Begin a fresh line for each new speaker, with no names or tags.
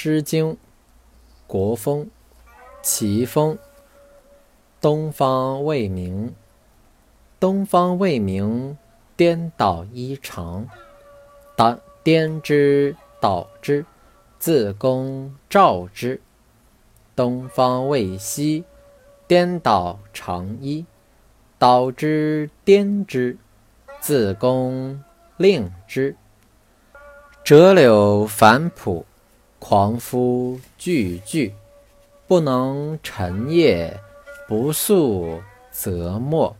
诗经·国风·齐风。东方未明，东方未明，颠倒衣裳。当颠之倒之，自公照之。东方未晞，颠倒长衣。倒之颠之，自公令之。折柳反璞，狂夫句句，不能沉夜，不速则没。